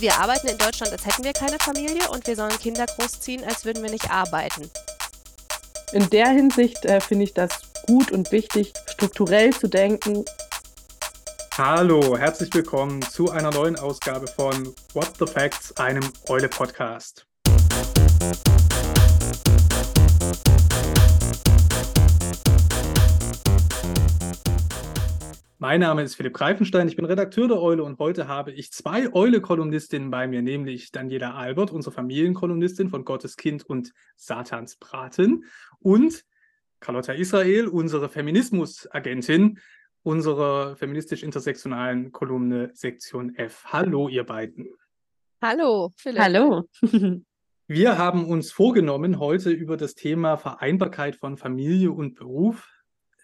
Wir arbeiten in Deutschland, als hätten wir keine Familie und wir sollen Kinder großziehen, als würden wir nicht arbeiten. In der Hinsicht äh, finde ich das gut und wichtig, strukturell zu denken. Hallo, herzlich willkommen zu einer neuen Ausgabe von What the Facts, einem Eule-Podcast. Mein Name ist Philipp Greifenstein, ich bin Redakteur der Eule und heute habe ich zwei Eule-Kolumnistinnen bei mir, nämlich Daniela Albert, unsere Familienkolumnistin von Gottes Kind und Satans Braten und Carlotta Israel, unsere Feminismus-Agentin unserer feministisch-intersektionalen Kolumne Sektion F. Hallo, ihr beiden. Hallo, Philipp. Hallo. Wir haben uns vorgenommen, heute über das Thema Vereinbarkeit von Familie und Beruf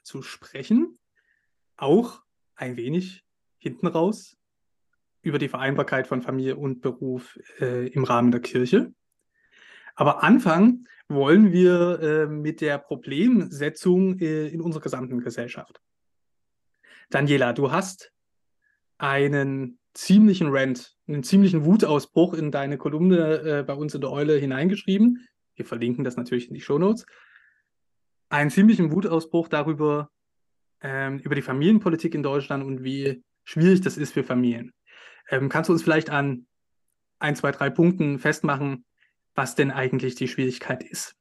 zu sprechen. Auch ein wenig hinten raus über die Vereinbarkeit von Familie und Beruf äh, im Rahmen der Kirche. Aber anfangen wollen wir äh, mit der Problemsetzung äh, in unserer gesamten Gesellschaft. Daniela, du hast einen ziemlichen Rant, einen ziemlichen Wutausbruch in deine Kolumne äh, bei uns in der Eule hineingeschrieben. Wir verlinken das natürlich in die Shownotes. Einen ziemlichen Wutausbruch darüber, ähm, über die Familienpolitik in Deutschland und wie schwierig das ist für Familien. Ähm, kannst du uns vielleicht an ein, zwei, drei Punkten festmachen, was denn eigentlich die Schwierigkeit ist?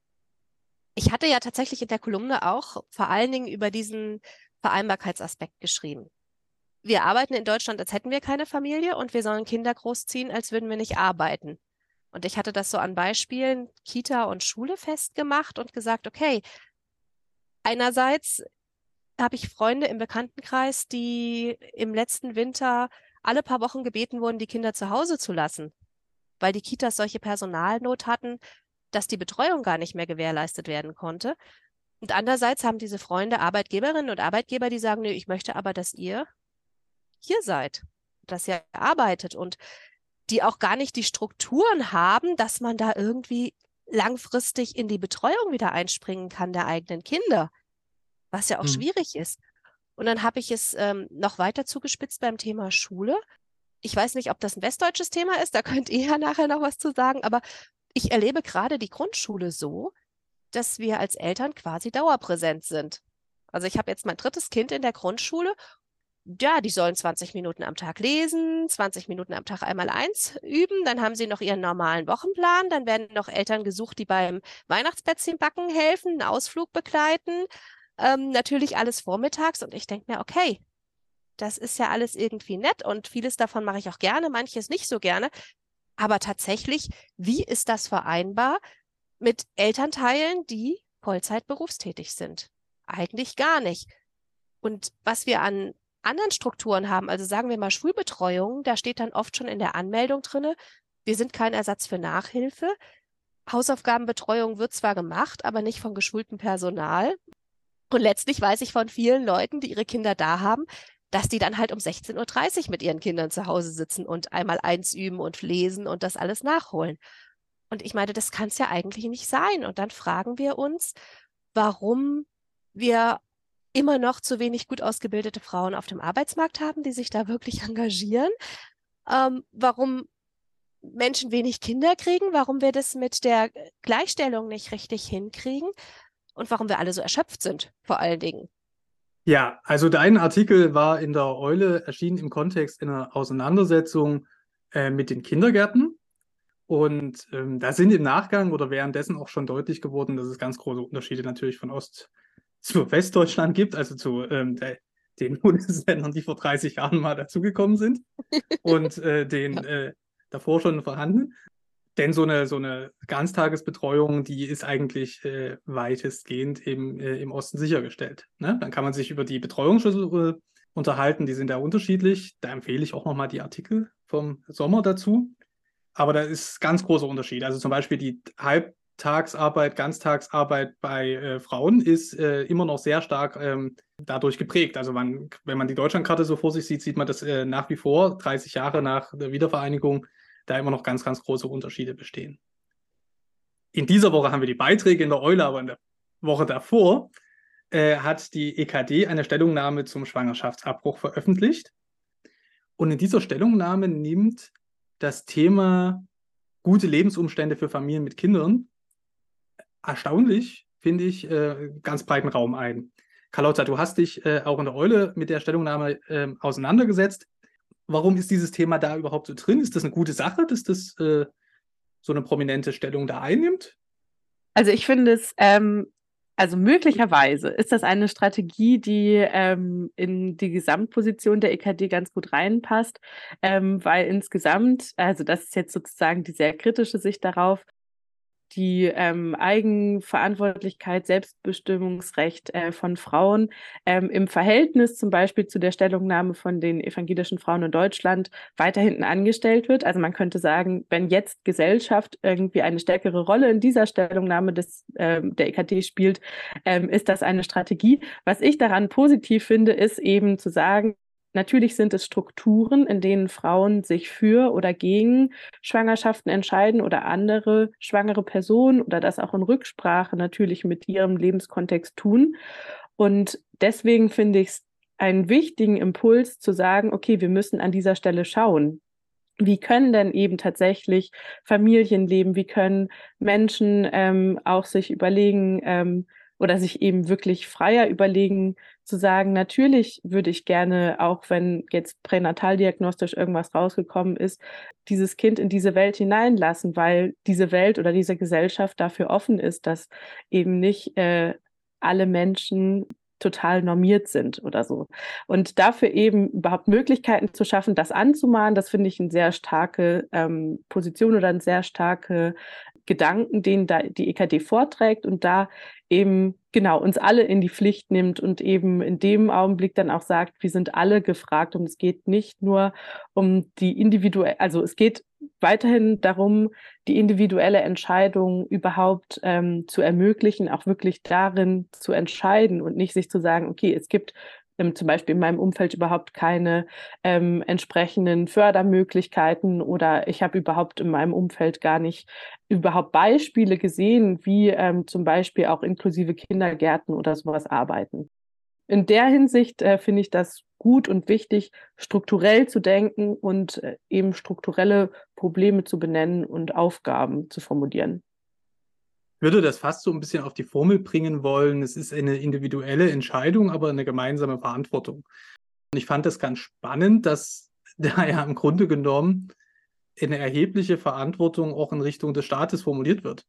Ich hatte ja tatsächlich in der Kolumne auch vor allen Dingen über diesen Vereinbarkeitsaspekt geschrieben. Wir arbeiten in Deutschland, als hätten wir keine Familie und wir sollen Kinder großziehen, als würden wir nicht arbeiten. Und ich hatte das so an Beispielen Kita und Schule festgemacht und gesagt, okay, einerseits habe ich Freunde im Bekanntenkreis, die im letzten Winter alle paar Wochen gebeten wurden, die Kinder zu Hause zu lassen, weil die Kitas solche Personalnot hatten, dass die Betreuung gar nicht mehr gewährleistet werden konnte. Und andererseits haben diese Freunde Arbeitgeberinnen und Arbeitgeber, die sagen, nee, ich möchte aber, dass ihr hier seid, dass ihr arbeitet und die auch gar nicht die Strukturen haben, dass man da irgendwie langfristig in die Betreuung wieder einspringen kann der eigenen Kinder was ja auch hm. schwierig ist. Und dann habe ich es ähm, noch weiter zugespitzt beim Thema Schule. Ich weiß nicht, ob das ein westdeutsches Thema ist, da könnt ihr ja nachher noch was zu sagen, aber ich erlebe gerade die Grundschule so, dass wir als Eltern quasi dauerpräsent sind. Also ich habe jetzt mein drittes Kind in der Grundschule. Ja, die sollen 20 Minuten am Tag lesen, 20 Minuten am Tag einmal eins üben, dann haben sie noch ihren normalen Wochenplan, dann werden noch Eltern gesucht, die beim Weihnachtsplätzchen backen helfen, einen Ausflug begleiten, ähm, natürlich alles vormittags und ich denke mir, okay, das ist ja alles irgendwie nett und vieles davon mache ich auch gerne, manches nicht so gerne. Aber tatsächlich, wie ist das vereinbar mit Elternteilen, die Vollzeit berufstätig sind? Eigentlich gar nicht. Und was wir an anderen Strukturen haben, also sagen wir mal Schulbetreuung, da steht dann oft schon in der Anmeldung drinne, wir sind kein Ersatz für Nachhilfe. Hausaufgabenbetreuung wird zwar gemacht, aber nicht von geschultem Personal. Und letztlich weiß ich von vielen Leuten, die ihre Kinder da haben, dass die dann halt um 16.30 Uhr mit ihren Kindern zu Hause sitzen und einmal eins üben und lesen und das alles nachholen. Und ich meine, das kann es ja eigentlich nicht sein. Und dann fragen wir uns, warum wir immer noch zu wenig gut ausgebildete Frauen auf dem Arbeitsmarkt haben, die sich da wirklich engagieren, ähm, warum Menschen wenig Kinder kriegen, warum wir das mit der Gleichstellung nicht richtig hinkriegen und warum wir alle so erschöpft sind, vor allen Dingen. Ja, also dein Artikel war in der Eule erschienen im Kontext einer Auseinandersetzung äh, mit den Kindergärten. Und ähm, da sind im Nachgang oder währenddessen auch schon deutlich geworden, dass es ganz große Unterschiede natürlich von Ost zu Westdeutschland gibt, also zu ähm, der, den Bundesländern, die vor 30 Jahren mal dazugekommen sind und äh, den äh, davor schon vorhanden. Denn so eine, so eine Ganztagesbetreuung, die ist eigentlich äh, weitestgehend eben äh, im Osten sichergestellt. Ne? Dann kann man sich über die Betreuungsschlüssel unterhalten, die sind ja unterschiedlich. Da empfehle ich auch nochmal die Artikel vom Sommer dazu. Aber da ist ganz großer Unterschied. Also zum Beispiel die Halbtagsarbeit, Ganztagsarbeit bei äh, Frauen ist äh, immer noch sehr stark ähm, dadurch geprägt. Also man, wenn man die Deutschlandkarte so vor sich sieht, sieht man das äh, nach wie vor, 30 Jahre nach der Wiedervereinigung, da immer noch ganz, ganz große Unterschiede bestehen. In dieser Woche haben wir die Beiträge in der Eule, aber in der Woche davor äh, hat die EKD eine Stellungnahme zum Schwangerschaftsabbruch veröffentlicht. Und in dieser Stellungnahme nimmt das Thema gute Lebensumstände für Familien mit Kindern erstaunlich, finde ich, äh, ganz breiten Raum ein. Carlotta, du hast dich äh, auch in der Eule mit der Stellungnahme äh, auseinandergesetzt. Warum ist dieses Thema da überhaupt so drin? Ist das eine gute Sache, dass das äh, so eine prominente Stellung da einnimmt? Also ich finde es, ähm, also möglicherweise ist das eine Strategie, die ähm, in die Gesamtposition der EKD ganz gut reinpasst, ähm, weil insgesamt, also das ist jetzt sozusagen die sehr kritische Sicht darauf, die ähm, Eigenverantwortlichkeit, Selbstbestimmungsrecht äh, von Frauen ähm, im Verhältnis zum Beispiel zu der Stellungnahme von den evangelischen Frauen in Deutschland weiter hinten angestellt wird. Also man könnte sagen, wenn jetzt Gesellschaft irgendwie eine stärkere Rolle in dieser Stellungnahme des, äh, der EKT spielt, ähm, ist das eine Strategie. Was ich daran positiv finde, ist eben zu sagen, Natürlich sind es Strukturen, in denen Frauen sich für oder gegen Schwangerschaften entscheiden oder andere schwangere Personen oder das auch in Rücksprache natürlich mit ihrem Lebenskontext tun. Und deswegen finde ich es einen wichtigen Impuls zu sagen, okay, wir müssen an dieser Stelle schauen. Wie können denn eben tatsächlich Familien leben? Wie können Menschen ähm, auch sich überlegen, ähm, oder sich eben wirklich freier überlegen, zu sagen, natürlich würde ich gerne, auch wenn jetzt pränataldiagnostisch irgendwas rausgekommen ist, dieses Kind in diese Welt hineinlassen, weil diese Welt oder diese Gesellschaft dafür offen ist, dass eben nicht äh, alle Menschen total normiert sind oder so. Und dafür eben überhaupt Möglichkeiten zu schaffen, das anzumahnen, das finde ich eine sehr starke ähm, Position oder ein sehr starke Gedanken, den da die EKD vorträgt und da eben genau uns alle in die Pflicht nimmt und eben in dem Augenblick dann auch sagt, wir sind alle gefragt und es geht nicht nur um die individuelle, also es geht weiterhin darum, die individuelle Entscheidung überhaupt ähm, zu ermöglichen, auch wirklich darin zu entscheiden und nicht sich zu sagen, okay, es gibt ähm, zum Beispiel in meinem Umfeld überhaupt keine ähm, entsprechenden Fördermöglichkeiten oder ich habe überhaupt in meinem Umfeld gar nicht überhaupt Beispiele gesehen, wie ähm, zum Beispiel auch inklusive Kindergärten oder sowas arbeiten. In der Hinsicht äh, finde ich das gut und wichtig, strukturell zu denken und äh, eben strukturelle Probleme zu benennen und Aufgaben zu formulieren würde das fast so ein bisschen auf die Formel bringen wollen. Es ist eine individuelle Entscheidung, aber eine gemeinsame Verantwortung. Und ich fand das ganz spannend, dass da ja im Grunde genommen eine erhebliche Verantwortung auch in Richtung des Staates formuliert wird.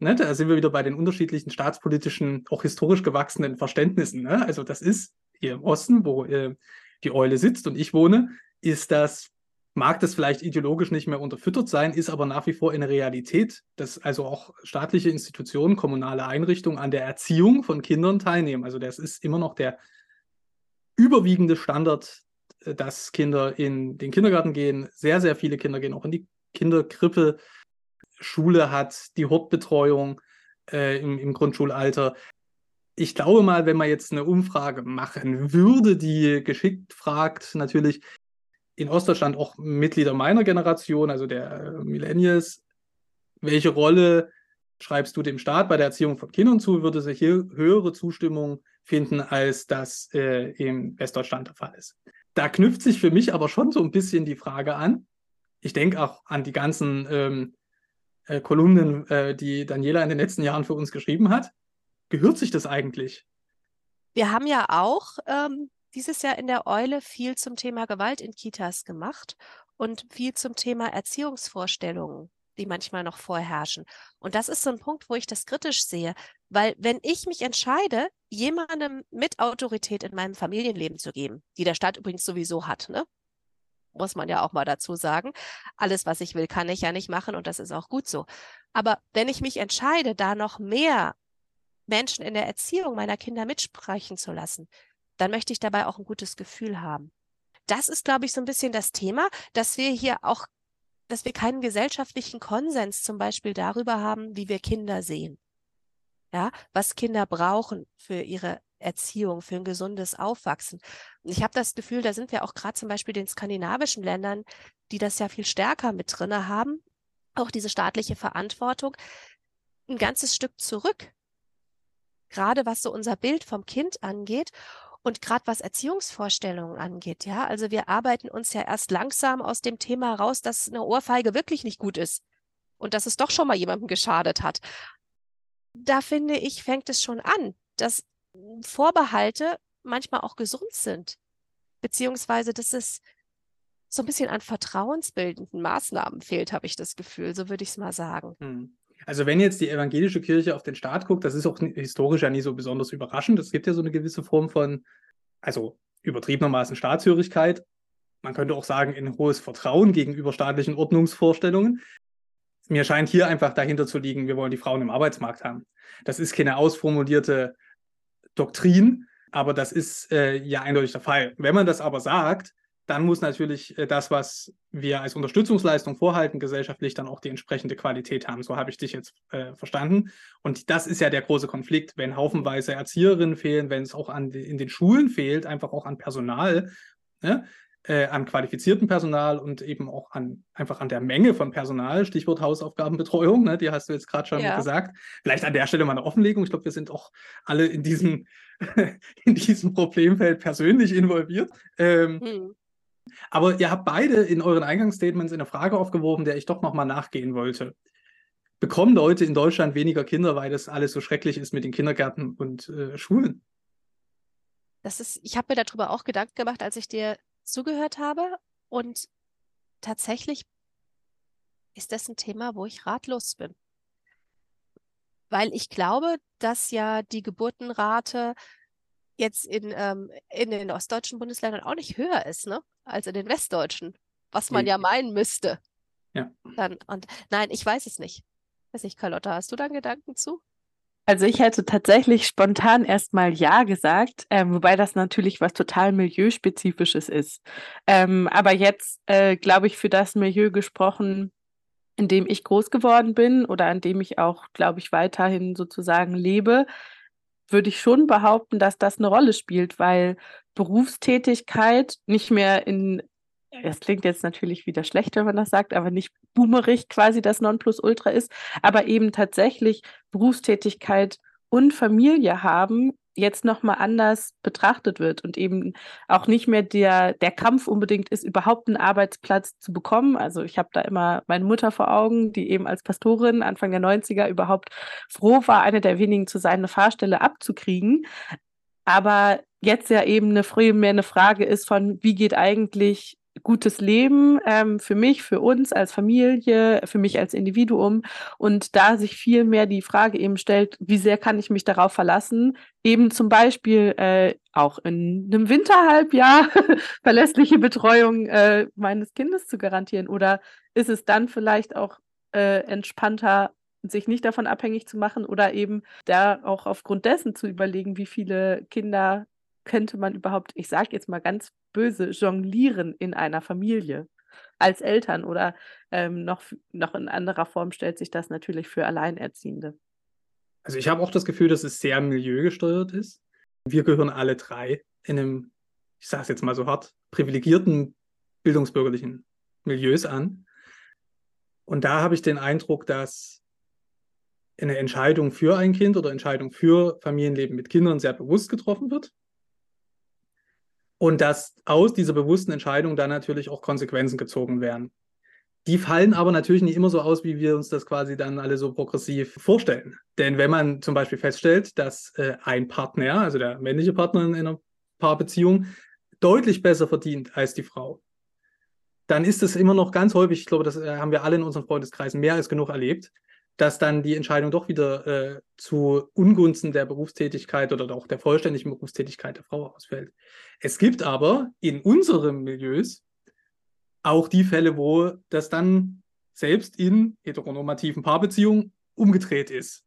Ne, da sind wir wieder bei den unterschiedlichen staatspolitischen, auch historisch gewachsenen Verständnissen. Ne? Also das ist hier im Osten, wo äh, die Eule sitzt und ich wohne, ist das mag das vielleicht ideologisch nicht mehr unterfüttert sein, ist aber nach wie vor eine Realität, dass also auch staatliche Institutionen, kommunale Einrichtungen an der Erziehung von Kindern teilnehmen. Also das ist immer noch der überwiegende Standard, äh, dass Kinder in den Kindergarten gehen. Sehr, sehr viele Kinder gehen auch in die Kinderkrippe. Schule hat die Hortbetreuung äh, im, im Grundschulalter. Ich glaube mal, wenn man jetzt eine Umfrage machen würde, die geschickt fragt, natürlich, in Ostdeutschland auch Mitglieder meiner Generation, also der äh, Millennials. Welche Rolle schreibst du dem Staat bei der Erziehung von Kindern zu? Würde sich hier höhere Zustimmung finden, als das äh, im Westdeutschland der Fall ist? Da knüpft sich für mich aber schon so ein bisschen die Frage an. Ich denke auch an die ganzen ähm, äh, Kolumnen, äh, die Daniela in den letzten Jahren für uns geschrieben hat. Gehört sich das eigentlich? Wir haben ja auch ähm, dieses Jahr in der Eule viel zum Thema Gewalt in Kitas gemacht und viel zum Thema Erziehungsvorstellungen, die manchmal noch vorherrschen. Und das ist so ein Punkt, wo ich das kritisch sehe, weil wenn ich mich entscheide, jemandem mit Autorität in meinem Familienleben zu geben, die der Staat übrigens sowieso hat, ne? muss man ja auch mal dazu sagen. Alles, was ich will, kann ich ja nicht machen und das ist auch gut so. Aber wenn ich mich entscheide, da noch mehr Menschen in der Erziehung meiner Kinder mitsprechen zu lassen, dann möchte ich dabei auch ein gutes Gefühl haben. Das ist, glaube ich, so ein bisschen das Thema, dass wir hier auch, dass wir keinen gesellschaftlichen Konsens zum Beispiel darüber haben, wie wir Kinder sehen. Ja, was Kinder brauchen für ihre Erziehung, für ein gesundes Aufwachsen. Und ich habe das Gefühl, da sind wir auch gerade zum Beispiel den skandinavischen Ländern, die das ja viel stärker mit drinne haben, auch diese staatliche Verantwortung, ein ganzes Stück zurück. Gerade was so unser Bild vom Kind angeht. Und gerade was Erziehungsvorstellungen angeht, ja, also wir arbeiten uns ja erst langsam aus dem Thema raus, dass eine Ohrfeige wirklich nicht gut ist und dass es doch schon mal jemandem geschadet hat. Da finde ich, fängt es schon an, dass Vorbehalte manchmal auch gesund sind, beziehungsweise dass es so ein bisschen an vertrauensbildenden Maßnahmen fehlt, habe ich das Gefühl. So würde ich es mal sagen. Hm. Also wenn jetzt die evangelische Kirche auf den Staat guckt, das ist auch historisch ja nie so besonders überraschend. Es gibt ja so eine gewisse Form von, also übertriebenermaßen Staatshörigkeit. Man könnte auch sagen, ein hohes Vertrauen gegenüber staatlichen Ordnungsvorstellungen. Mir scheint hier einfach dahinter zu liegen, wir wollen die Frauen im Arbeitsmarkt haben. Das ist keine ausformulierte Doktrin, aber das ist äh, ja eindeutig der Fall. Wenn man das aber sagt, dann muss natürlich äh, das, was wir als Unterstützungsleistung vorhalten, gesellschaftlich dann auch die entsprechende Qualität haben. So habe ich dich jetzt äh, verstanden. Und das ist ja der große Konflikt, wenn haufenweise Erzieherinnen fehlen, wenn es auch an, in den Schulen fehlt, einfach auch an Personal, ne? äh, an qualifiziertem Personal und eben auch an einfach an der Menge von Personal, Stichwort Hausaufgabenbetreuung, ne? die hast du jetzt gerade schon ja. gesagt. Vielleicht an der Stelle mal eine Offenlegung. Ich glaube, wir sind auch alle in diesem, in diesem Problemfeld persönlich involviert. Ähm, hm. Aber ihr habt beide in euren Eingangsstatements eine Frage aufgeworfen, der ich doch nochmal nachgehen wollte. Bekommen Leute in Deutschland weniger Kinder, weil das alles so schrecklich ist mit den Kindergärten und äh, Schulen? Das ist, ich habe mir darüber auch Gedanken gemacht, als ich dir zugehört habe. Und tatsächlich ist das ein Thema, wo ich ratlos bin. Weil ich glaube, dass ja die Geburtenrate jetzt in, ähm, in den ostdeutschen Bundesländern auch nicht höher ist, ne? Als in den westdeutschen, was man ja meinen müsste. Ja. Dann, und nein, ich weiß es nicht. Weiß nicht, Carlotta, hast du da Gedanken zu? Also ich hätte tatsächlich spontan erstmal Ja gesagt, ähm, wobei das natürlich was total Milieuspezifisches ist. Ähm, aber jetzt, äh, glaube ich, für das Milieu gesprochen, in dem ich groß geworden bin oder an dem ich auch, glaube ich, weiterhin sozusagen lebe, würde ich schon behaupten, dass das eine Rolle spielt, weil Berufstätigkeit nicht mehr in, das klingt jetzt natürlich wieder schlecht, wenn man das sagt, aber nicht boomerig quasi das Nonplusultra ist, aber eben tatsächlich Berufstätigkeit und Familie haben jetzt nochmal anders betrachtet wird und eben auch nicht mehr der, der Kampf unbedingt ist, überhaupt einen Arbeitsplatz zu bekommen. Also ich habe da immer meine Mutter vor Augen, die eben als Pastorin Anfang der 90er überhaupt froh war, eine der wenigen zu sein, eine Fahrstelle abzukriegen. Aber jetzt ja eben eine, mehr eine Frage ist von, wie geht eigentlich gutes Leben ähm, für mich, für uns als Familie, für mich als Individuum. Und da sich viel mehr die Frage eben stellt, wie sehr kann ich mich darauf verlassen, eben zum Beispiel äh, auch in einem Winterhalbjahr verlässliche Betreuung äh, meines Kindes zu garantieren. Oder ist es dann vielleicht auch äh, entspannter, sich nicht davon abhängig zu machen oder eben da auch aufgrund dessen zu überlegen, wie viele Kinder könnte man überhaupt, ich sage jetzt mal ganz böse, jonglieren in einer Familie als Eltern oder ähm, noch, noch in anderer Form stellt sich das natürlich für Alleinerziehende. Also ich habe auch das Gefühl, dass es sehr milieugesteuert ist. Wir gehören alle drei in einem, ich sage es jetzt mal so hart, privilegierten bildungsbürgerlichen Milieus an. Und da habe ich den Eindruck, dass eine Entscheidung für ein Kind oder Entscheidung für Familienleben mit Kindern sehr bewusst getroffen wird. Und dass aus dieser bewussten Entscheidung dann natürlich auch Konsequenzen gezogen werden. Die fallen aber natürlich nicht immer so aus, wie wir uns das quasi dann alle so progressiv vorstellen. Denn wenn man zum Beispiel feststellt, dass äh, ein Partner, also der männliche Partner in einer Paarbeziehung, deutlich besser verdient als die Frau, dann ist es immer noch ganz häufig, ich glaube, das äh, haben wir alle in unseren Freundeskreisen mehr als genug erlebt, dass dann die Entscheidung doch wieder äh, zu Ungunsten der Berufstätigkeit oder auch der vollständigen Berufstätigkeit der Frau ausfällt. Es gibt aber in unseren Milieus auch die Fälle, wo das dann selbst in heteronormativen Paarbeziehungen umgedreht ist.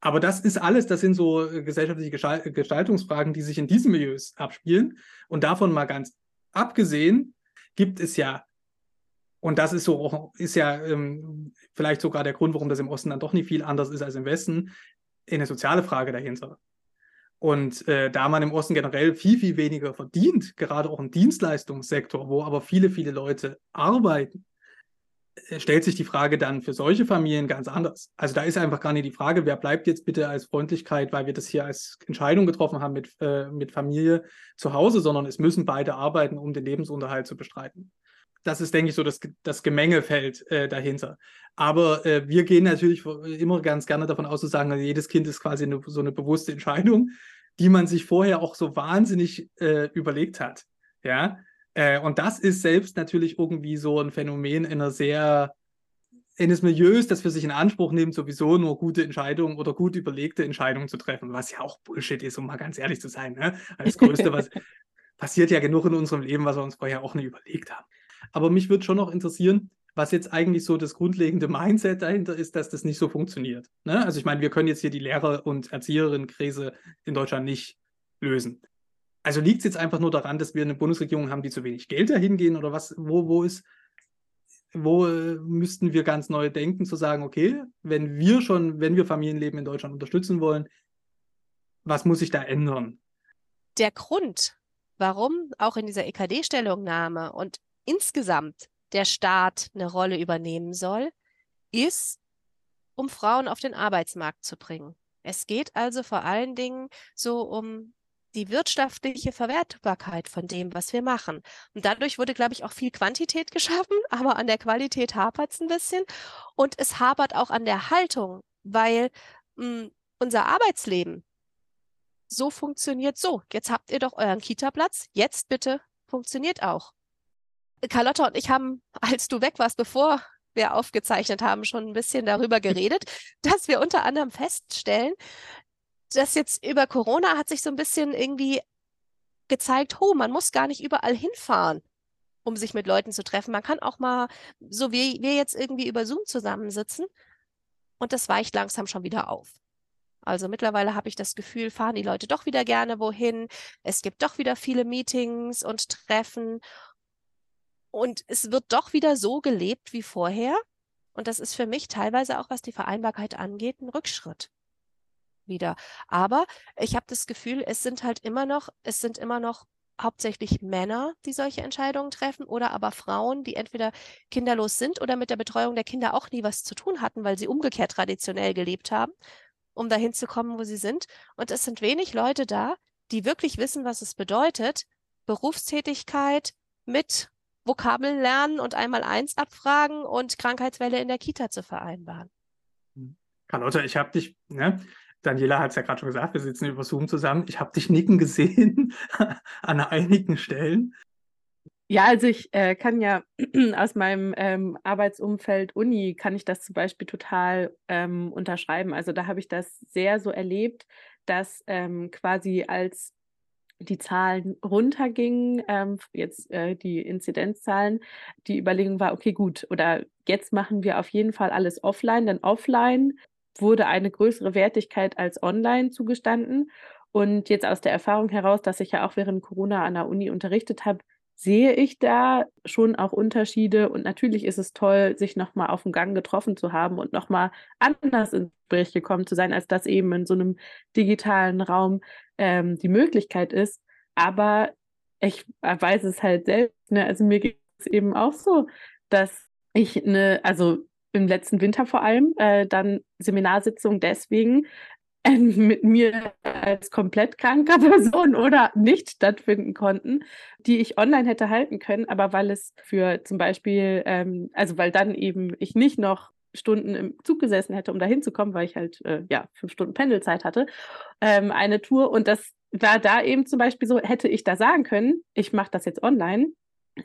Aber das ist alles, das sind so äh, gesellschaftliche Gestaltungsfragen, die sich in diesen Milieus abspielen. Und davon mal ganz abgesehen, gibt es ja und das ist so ist ja ähm, vielleicht sogar der Grund, warum das im Osten dann doch nicht viel anders ist als im Westen, eine soziale Frage dahinter. Und äh, da man im Osten generell viel, viel weniger verdient, gerade auch im Dienstleistungssektor, wo aber viele, viele Leute arbeiten, äh, stellt sich die Frage dann für solche Familien ganz anders. Also da ist einfach gar nicht die Frage, wer bleibt jetzt bitte als Freundlichkeit, weil wir das hier als Entscheidung getroffen haben mit, äh, mit Familie zu Hause, sondern es müssen beide arbeiten, um den Lebensunterhalt zu bestreiten. Das ist, denke ich, so das, das Gemengefeld äh, dahinter. Aber äh, wir gehen natürlich immer ganz gerne davon aus, zu sagen, also jedes Kind ist quasi eine, so eine bewusste Entscheidung, die man sich vorher auch so wahnsinnig äh, überlegt hat. Ja, äh, und das ist selbst natürlich irgendwie so ein Phänomen in einer sehr eines Milieus, das für sich in Anspruch nimmt, sowieso nur gute Entscheidungen oder gut überlegte Entscheidungen zu treffen, was ja auch Bullshit ist, um mal ganz ehrlich zu sein. Ne? Das Größte, was passiert ja genug in unserem Leben, was wir uns vorher auch nicht überlegt haben. Aber mich würde schon noch interessieren, was jetzt eigentlich so das grundlegende Mindset dahinter ist, dass das nicht so funktioniert. Ne? Also ich meine, wir können jetzt hier die Lehrer- und Erzieherinnen-Krise in Deutschland nicht lösen also liegt es jetzt einfach nur daran, dass wir eine Bundesregierung haben, die zu wenig Geld dahin gehen oder was, wo, wo ist, wo äh, müssten wir ganz neu denken, zu sagen, okay, wenn wir schon, wenn wir Familienleben in Deutschland unterstützen wollen, was muss sich da ändern? Der Grund, warum auch in dieser EKD-Stellungnahme und insgesamt der Staat eine Rolle übernehmen soll, ist, um Frauen auf den Arbeitsmarkt zu bringen. Es geht also vor allen Dingen so um die wirtschaftliche Verwertbarkeit von dem, was wir machen. Und dadurch wurde, glaube ich, auch viel Quantität geschaffen, aber an der Qualität hapert es ein bisschen. Und es hapert auch an der Haltung, weil mh, hm, unser Arbeitsleben so funktioniert so. Jetzt habt ihr doch euren Kita-Platz, jetzt bitte funktioniert auch. Carlotta und ich haben, als du weg warst, bevor wir aufgezeichnet haben, schon ein bisschen darüber geredet, dass wir unter anderem feststellen, das jetzt über Corona hat sich so ein bisschen irgendwie gezeigt, oh, man muss gar nicht überall hinfahren, um sich mit Leuten zu treffen. Man kann auch mal, so wie wir jetzt irgendwie über Zoom zusammensitzen. Und das weicht langsam schon wieder auf. Also mittlerweile habe ich das Gefühl, fahren die Leute doch wieder gerne wohin. Es gibt doch wieder viele Meetings und Treffen. Und es wird doch wieder so gelebt wie vorher. Und das ist für mich teilweise auch, was die Vereinbarkeit angeht, ein Rückschritt wieder. Aber ich habe das Gefühl, es sind halt immer noch, es sind immer noch hauptsächlich Männer, die solche Entscheidungen treffen oder aber Frauen, die entweder kinderlos sind oder mit der Betreuung der Kinder auch nie was zu tun hatten, weil sie umgekehrt traditionell gelebt haben, um dahin zu kommen, wo sie sind. Und es sind wenig Leute da, die wirklich wissen, was es bedeutet, Berufstätigkeit mit Vokabeln lernen und einmal eins abfragen und Krankheitswelle in der Kita zu vereinbaren. Carlotta, ich habe dich, ne, Daniela hat es ja gerade schon gesagt, wir sitzen über Zoom zusammen. Ich habe dich nicken gesehen an einigen Stellen. Ja, also ich äh, kann ja aus meinem ähm, Arbeitsumfeld Uni, kann ich das zum Beispiel total ähm, unterschreiben. Also da habe ich das sehr so erlebt, dass ähm, quasi als die Zahlen runtergingen, ähm, jetzt äh, die Inzidenzzahlen, die Überlegung war, okay, gut, oder jetzt machen wir auf jeden Fall alles offline, denn offline wurde eine größere Wertigkeit als online zugestanden. Und jetzt aus der Erfahrung heraus, dass ich ja auch während Corona an der Uni unterrichtet habe, sehe ich da schon auch Unterschiede. Und natürlich ist es toll, sich nochmal auf dem Gang getroffen zu haben und nochmal anders ins Gespräch gekommen zu sein, als das eben in so einem digitalen Raum ähm, die Möglichkeit ist. Aber ich weiß es halt selbst. Ne? Also mir geht es eben auch so, dass ich eine, also im letzten Winter vor allem, äh, dann Seminarsitzungen deswegen mit mir als komplett kranker Person oder nicht stattfinden konnten, die ich online hätte halten können, aber weil es für zum Beispiel, ähm, also weil dann eben ich nicht noch Stunden im Zug gesessen hätte, um da hinzukommen, weil ich halt äh, ja fünf Stunden Pendelzeit hatte, ähm, eine Tour. Und das war da eben zum Beispiel so, hätte ich da sagen können, ich mache das jetzt online,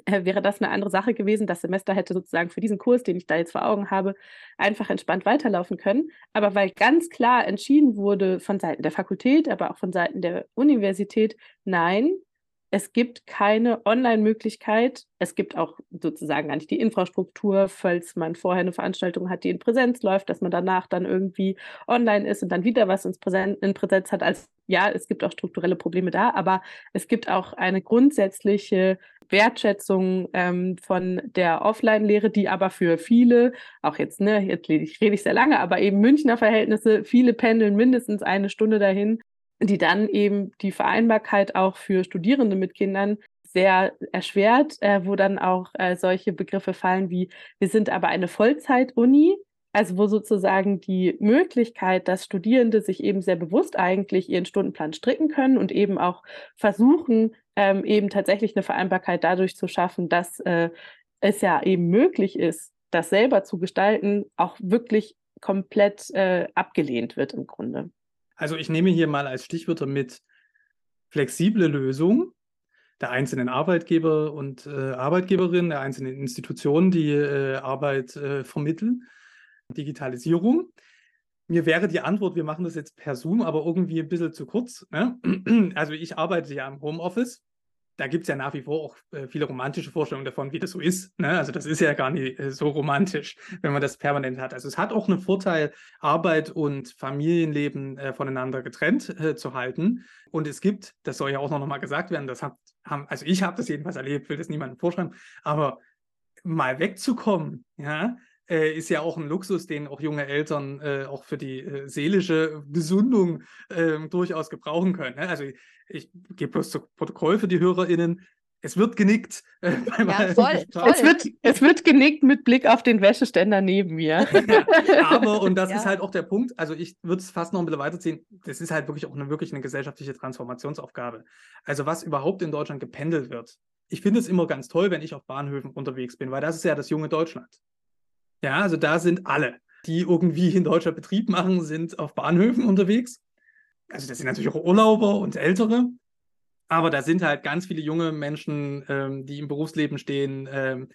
wäre das eine andere Sache gewesen. Das Semester hätte sozusagen für diesen Kurs, den ich da jetzt vor Augen habe, einfach entspannt weiterlaufen können. Aber weil ganz klar entschieden wurde von Seiten der Fakultät, aber auch von Seiten der Universität, nein, es gibt keine Online-Möglichkeit. Es gibt auch sozusagen gar nicht die Infrastruktur, falls man vorher eine Veranstaltung hat, die in Präsenz läuft, dass man danach dann irgendwie online ist und dann wieder was ins Präsen in Präsenz hat. Also ja, es gibt auch strukturelle Probleme da, aber es gibt auch eine grundsätzliche Wertschätzung ähm, von der Offline-Lehre, die aber für viele, auch jetzt, ne, jetzt rede ich, rede ich sehr lange, aber eben Münchner Verhältnisse, viele pendeln mindestens eine Stunde dahin, die dann eben die Vereinbarkeit auch für Studierende mit Kindern sehr erschwert, äh, wo dann auch äh, solche Begriffe fallen wie, wir sind aber eine Vollzeit-Uni, also wo sozusagen die Möglichkeit, dass Studierende sich eben sehr bewusst eigentlich ihren Stundenplan stricken können und eben auch versuchen, ähm, eben tatsächlich eine Vereinbarkeit dadurch zu schaffen, dass äh, es ja eben möglich ist, das selber zu gestalten, auch wirklich komplett äh, abgelehnt wird im Grunde. Also ich nehme hier mal als Stichwörter mit flexible Lösung der einzelnen Arbeitgeber und äh, Arbeitgeberinnen, der einzelnen Institutionen, die äh, Arbeit äh, vermitteln, Digitalisierung. Mir wäre die Antwort, wir machen das jetzt per Zoom, aber irgendwie ein bisschen zu kurz. Ne? Also ich arbeite ja im Homeoffice da gibt es ja nach wie vor auch äh, viele romantische Vorstellungen davon, wie das so ist. Ne? Also das ist ja gar nicht äh, so romantisch, wenn man das permanent hat. Also es hat auch einen Vorteil, Arbeit und Familienleben äh, voneinander getrennt äh, zu halten. Und es gibt, das soll ja auch noch mal gesagt werden, das hat, haben, also ich habe das jedenfalls erlebt, will das niemandem vorschreiben, aber mal wegzukommen, ja, äh, ist ja auch ein Luxus, den auch junge Eltern äh, auch für die äh, seelische Gesundung ähm, durchaus gebrauchen können. Ne? Also ich gebe bloß zu Protokoll für die HörerInnen. Es wird genickt. Äh, ja, voll, voll. Es, wird, es wird genickt mit Blick auf den Wäscheständer neben mir. ja, aber, und das ja. ist halt auch der Punkt, also ich würde es fast noch ein bisschen weiterziehen, das ist halt wirklich auch eine, wirklich eine gesellschaftliche Transformationsaufgabe. Also was überhaupt in Deutschland gependelt wird. Ich finde es immer ganz toll, wenn ich auf Bahnhöfen unterwegs bin, weil das ist ja das junge Deutschland. Ja, also da sind alle, die irgendwie in Deutschland Betrieb machen, sind auf Bahnhöfen unterwegs also das sind natürlich auch Urlauber und Ältere, aber da sind halt ganz viele junge Menschen, ähm, die im Berufsleben stehen. Ähm,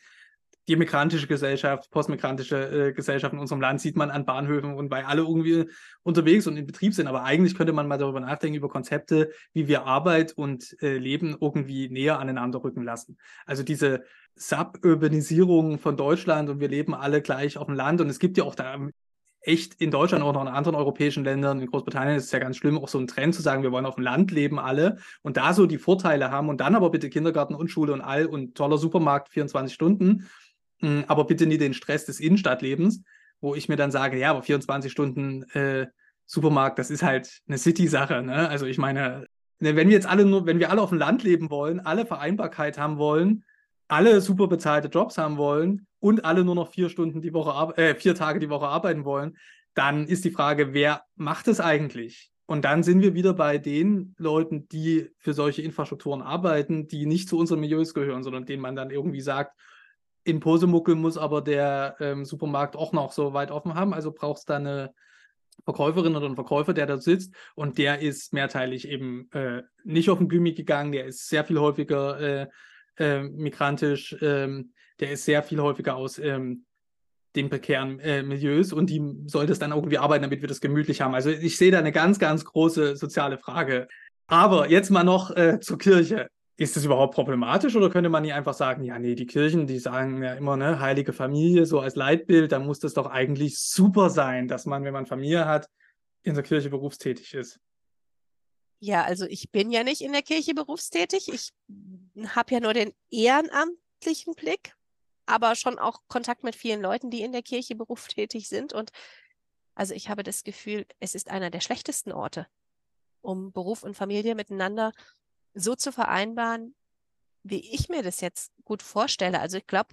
die migrantische Gesellschaft, postmigrantische äh, Gesellschaft in unserem Land sieht man an Bahnhöfen und weil alle irgendwie unterwegs und in Betrieb sind. Aber eigentlich könnte man mal darüber nachdenken, über Konzepte, wie wir Arbeit und äh, Leben irgendwie näher aneinander rücken lassen. Also diese Suburbanisierung von Deutschland und wir leben alle gleich auf dem Land. Und es gibt ja auch da echt in Deutschland auch in anderen europäischen Ländern, in Großbritannien ist es ja ganz schlimm, auch so ein Trend zu sagen, wir wollen auf dem Land leben alle und da so die Vorteile haben und dann aber bitte Kindergarten und Schule und all und toller Supermarkt 24 Stunden, aber bitte nie den Stress des Innenstadtlebens, wo ich mir dann sage, ja, aber 24 Stunden äh, Supermarkt, das ist halt eine City-Sache. Ne? Also ich meine, wenn wir jetzt alle nur, wenn wir alle auf dem Land leben wollen, alle Vereinbarkeit haben wollen, alle super bezahlte Jobs haben wollen und alle nur noch vier Stunden die Woche, äh, vier Tage die Woche arbeiten wollen, dann ist die Frage, wer macht es eigentlich? Und dann sind wir wieder bei den Leuten, die für solche Infrastrukturen arbeiten, die nicht zu unseren Milieus gehören, sondern denen man dann irgendwie sagt, in Posemuckel muss aber der ähm, Supermarkt auch noch so weit offen haben, also brauchst du eine Verkäuferin oder einen Verkäufer, der da sitzt und der ist mehrteilig eben äh, nicht auf den Gimmick gegangen, der ist sehr viel häufiger äh, äh, migrantisch, ähm, der ist sehr viel häufiger aus ähm, den prekären äh, Milieus und die sollte es dann irgendwie arbeiten, damit wir das gemütlich haben. Also ich sehe da eine ganz, ganz große soziale Frage. Aber jetzt mal noch äh, zur Kirche. Ist das überhaupt problematisch oder könnte man nicht einfach sagen, ja, nee, die Kirchen, die sagen ja immer, ne, heilige Familie, so als Leitbild, dann muss das doch eigentlich super sein, dass man, wenn man Familie hat, in der Kirche berufstätig ist. Ja, also ich bin ja nicht in der Kirche berufstätig. Ich habe ja nur den ehrenamtlichen Blick, aber schon auch Kontakt mit vielen Leuten, die in der Kirche berufstätig sind. Und also ich habe das Gefühl, es ist einer der schlechtesten Orte, um Beruf und Familie miteinander so zu vereinbaren, wie ich mir das jetzt gut vorstelle. Also ich glaube,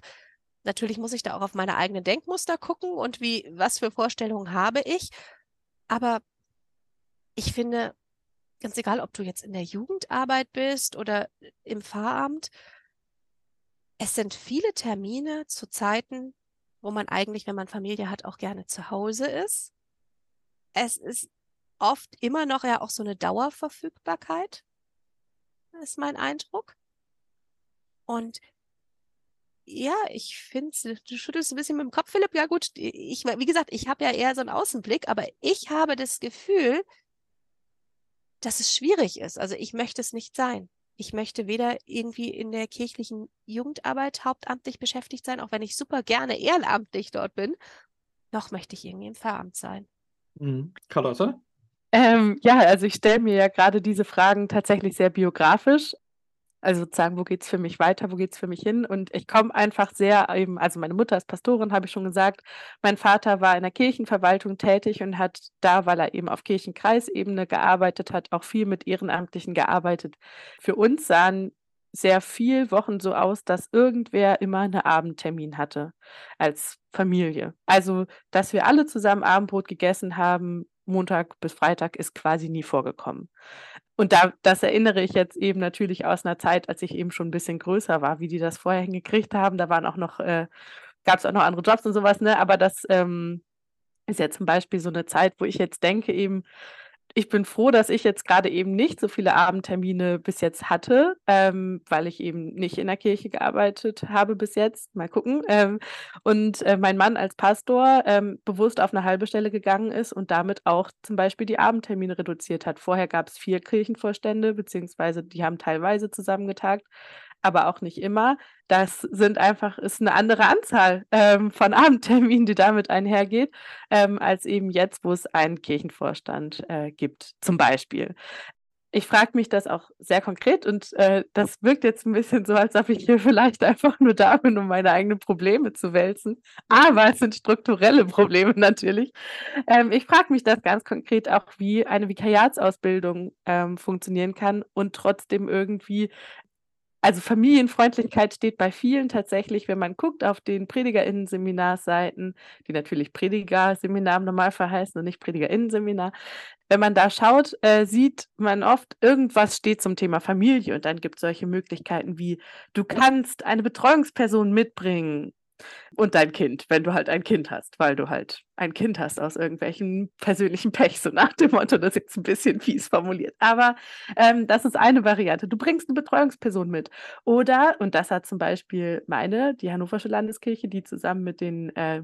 natürlich muss ich da auch auf meine eigenen Denkmuster gucken und wie, was für Vorstellungen habe ich. Aber ich finde, ganz egal, ob du jetzt in der Jugendarbeit bist oder im Pfarramt, es sind viele Termine zu Zeiten, wo man eigentlich, wenn man Familie hat, auch gerne zu Hause ist. Es ist oft immer noch ja auch so eine Dauerverfügbarkeit, ist mein Eindruck. Und ja, ich finde, du schüttelst ein bisschen mit dem Kopf, Philipp. Ja gut, ich, wie gesagt, ich habe ja eher so einen Außenblick, aber ich habe das Gefühl, dass es schwierig ist. Also ich möchte es nicht sein. Ich möchte weder irgendwie in der kirchlichen Jugendarbeit hauptamtlich beschäftigt sein, auch wenn ich super gerne ehrenamtlich dort bin, noch möchte ich irgendwie im Pfarramt sein. Mhm. Carlotta? Ähm, ja, also ich stelle mir ja gerade diese Fragen tatsächlich sehr biografisch. Also sozusagen, wo geht es für mich weiter, wo geht es für mich hin? Und ich komme einfach sehr eben, also meine Mutter ist Pastorin, habe ich schon gesagt. Mein Vater war in der Kirchenverwaltung tätig und hat da, weil er eben auf Kirchenkreisebene gearbeitet hat, auch viel mit Ehrenamtlichen gearbeitet. Für uns sahen sehr viel Wochen so aus, dass irgendwer immer einen Abendtermin hatte als Familie. Also, dass wir alle zusammen Abendbrot gegessen haben, Montag bis Freitag, ist quasi nie vorgekommen. Und da, das erinnere ich jetzt eben natürlich aus einer Zeit, als ich eben schon ein bisschen größer war, wie die das vorher hingekriegt haben. Da waren auch noch, äh, gab es auch noch andere Jobs und sowas, ne? Aber das ähm, ist ja zum Beispiel so eine Zeit, wo ich jetzt denke, eben, ich bin froh, dass ich jetzt gerade eben nicht so viele Abendtermine bis jetzt hatte, ähm, weil ich eben nicht in der Kirche gearbeitet habe bis jetzt. Mal gucken. Ähm, und äh, mein Mann als Pastor ähm, bewusst auf eine halbe Stelle gegangen ist und damit auch zum Beispiel die Abendtermine reduziert hat. Vorher gab es vier Kirchenvorstände, beziehungsweise die haben teilweise zusammengetagt aber auch nicht immer. Das sind einfach, ist eine andere Anzahl ähm, von Abendterminen, die damit einhergeht, ähm, als eben jetzt, wo es einen Kirchenvorstand äh, gibt, zum Beispiel. Ich frage mich das auch sehr konkret und äh, das wirkt jetzt ein bisschen so, als ob ich hier vielleicht einfach nur da bin, um meine eigenen Probleme zu wälzen. Aber es sind strukturelle Probleme natürlich. Ähm, ich frage mich das ganz konkret auch, wie eine Vikariatsausbildung ähm, funktionieren kann und trotzdem irgendwie also Familienfreundlichkeit steht bei vielen tatsächlich, wenn man guckt auf den PredigerInnen-Seminarseiten, die natürlich Prediger-Seminar im Normalfall heißen und nicht PredigerInnen-Seminar. Wenn man da schaut, äh, sieht man oft, irgendwas steht zum Thema Familie und dann gibt es solche Möglichkeiten wie, du kannst eine Betreuungsperson mitbringen und dein Kind, wenn du halt ein Kind hast, weil du halt ein Kind hast aus irgendwelchen persönlichen Pech, so nach dem Motto, das ist jetzt ein bisschen fies formuliert. Aber ähm, das ist eine Variante. Du bringst eine Betreuungsperson mit. Oder, und das hat zum Beispiel meine, die Hannoversche Landeskirche, die zusammen mit den äh,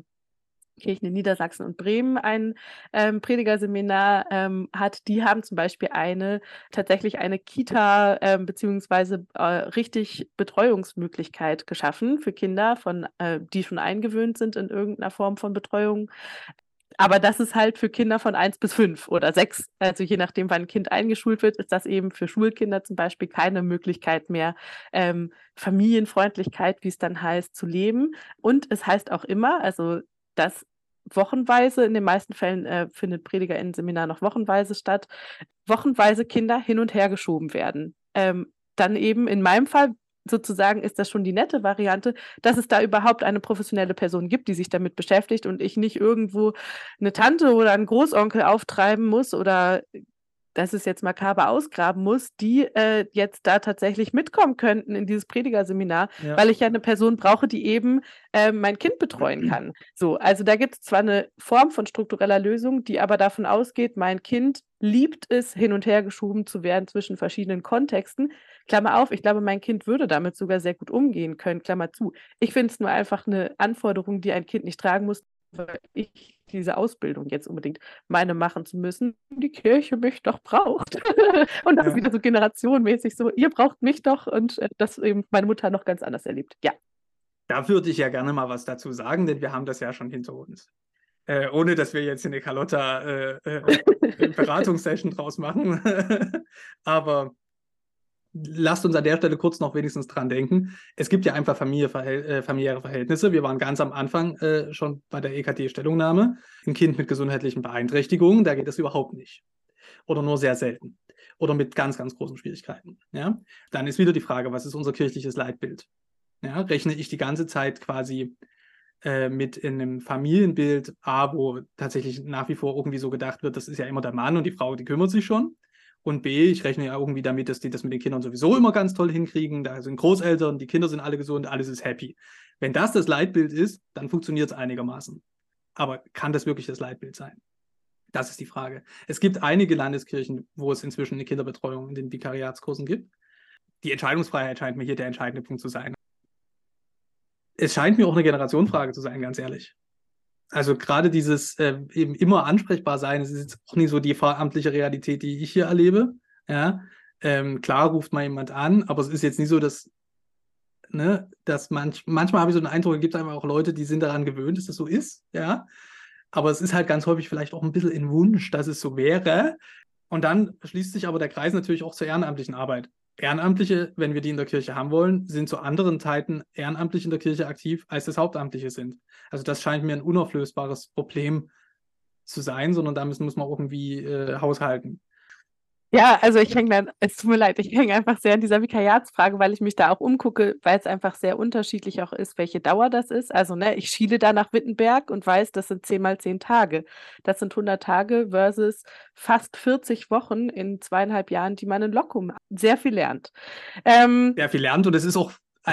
Kirchen in Niedersachsen und Bremen ein ähm, Predigerseminar ähm, hat, die haben zum Beispiel eine tatsächlich eine Kita ähm, beziehungsweise äh, richtig Betreuungsmöglichkeit geschaffen für Kinder, von äh, die schon eingewöhnt sind in irgendeiner Form von Betreuung. Aber das ist halt für Kinder von 1 bis 5 oder 6. Also je nachdem, wann ein Kind eingeschult wird, ist das eben für Schulkinder zum Beispiel keine Möglichkeit mehr, ähm, Familienfreundlichkeit, wie es dann heißt, zu leben. Und es heißt auch immer, also dass wochenweise, in den meisten Fällen äh, findet PredigerInnen-Seminar noch wochenweise statt, wochenweise Kinder hin und her geschoben werden. Ähm, dann eben in meinem Fall sozusagen ist das schon die nette Variante, dass es da überhaupt eine professionelle Person gibt, die sich damit beschäftigt und ich nicht irgendwo eine Tante oder einen Großonkel auftreiben muss oder das ist jetzt makaber ausgraben muss, die äh, jetzt da tatsächlich mitkommen könnten in dieses Predigerseminar, ja. weil ich ja eine Person brauche, die eben äh, mein Kind betreuen kann. So, also da gibt es zwar eine Form von struktureller Lösung, die aber davon ausgeht, mein Kind liebt es, hin und her geschoben zu werden zwischen verschiedenen Kontexten. Klammer auf, ich glaube, mein Kind würde damit sogar sehr gut umgehen können, Klammer zu. Ich finde es nur einfach eine Anforderung, die ein Kind nicht tragen muss, weil ich diese Ausbildung jetzt unbedingt meine machen zu müssen. Die Kirche mich doch braucht. und das ja. ist wieder so generationenmäßig so, ihr braucht mich doch und äh, das eben meine Mutter noch ganz anders erlebt. Ja. Da würde ich ja gerne mal was dazu sagen, denn wir haben das ja schon hinter uns. Äh, ohne dass wir jetzt eine Carlotta äh, äh, Beratungssession draus machen. Aber lasst uns an der Stelle kurz noch wenigstens dran denken. Es gibt ja einfach Familie, äh, familiäre Verhältnisse. Wir waren ganz am Anfang äh, schon bei der EKD-Stellungnahme. Ein Kind mit gesundheitlichen Beeinträchtigungen, da geht es überhaupt nicht. Oder nur sehr selten. Oder mit ganz, ganz großen Schwierigkeiten. Ja? Dann ist wieder die Frage, was ist unser kirchliches Leitbild? Ja? Rechne ich die ganze Zeit quasi äh, mit in einem Familienbild A, wo tatsächlich nach wie vor irgendwie so gedacht wird, das ist ja immer der Mann und die Frau, die kümmert sich schon. Und B, ich rechne ja irgendwie damit, dass die das mit den Kindern sowieso immer ganz toll hinkriegen. Da sind Großeltern, die Kinder sind alle gesund, alles ist happy. Wenn das das Leitbild ist, dann funktioniert es einigermaßen. Aber kann das wirklich das Leitbild sein? Das ist die Frage. Es gibt einige Landeskirchen, wo es inzwischen eine Kinderbetreuung in den Vikariatskursen gibt. Die Entscheidungsfreiheit scheint mir hier der entscheidende Punkt zu sein. Es scheint mir auch eine Generationenfrage zu sein, ganz ehrlich. Also gerade dieses äh, eben immer ansprechbar sein, das ist jetzt auch nicht so die pfarramtliche Realität, die ich hier erlebe. Ja, ähm, klar ruft mal jemand an, aber es ist jetzt nicht so, dass, ne, dass manch, manchmal habe ich so den Eindruck, es gibt einfach auch Leute, die sind daran gewöhnt, dass das so ist, ja. Aber es ist halt ganz häufig vielleicht auch ein bisschen ein Wunsch, dass es so wäre. Und dann schließt sich aber der Kreis natürlich auch zur ehrenamtlichen Arbeit. Ehrenamtliche, wenn wir die in der Kirche haben wollen, sind zu anderen Zeiten ehrenamtlich in der Kirche aktiv, als das Hauptamtliche sind. Also das scheint mir ein unauflösbares Problem zu sein, sondern da müssen, muss man irgendwie äh, haushalten. Ja, also ich hänge dann, es tut mir leid, ich hänge einfach sehr an dieser Vikariatsfrage, weil ich mich da auch umgucke, weil es einfach sehr unterschiedlich auch ist, welche Dauer das ist. Also, ne, ich schiele da nach Wittenberg und weiß, das sind 10 mal 10 Tage. Das sind 100 Tage versus fast 40 Wochen in zweieinhalb Jahren, die man in Lockum sehr viel lernt. Ähm, sehr viel lernt und es ist auch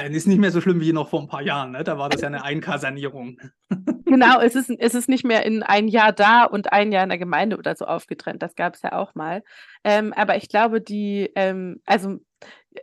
ist nicht mehr so schlimm wie noch vor ein paar Jahren. Ne? Da war das ja eine Einkasanierung. Genau, es ist, es ist nicht mehr in ein Jahr da und ein Jahr in der Gemeinde oder so aufgetrennt. Das gab es ja auch mal. Ähm, aber ich glaube, die, ähm, also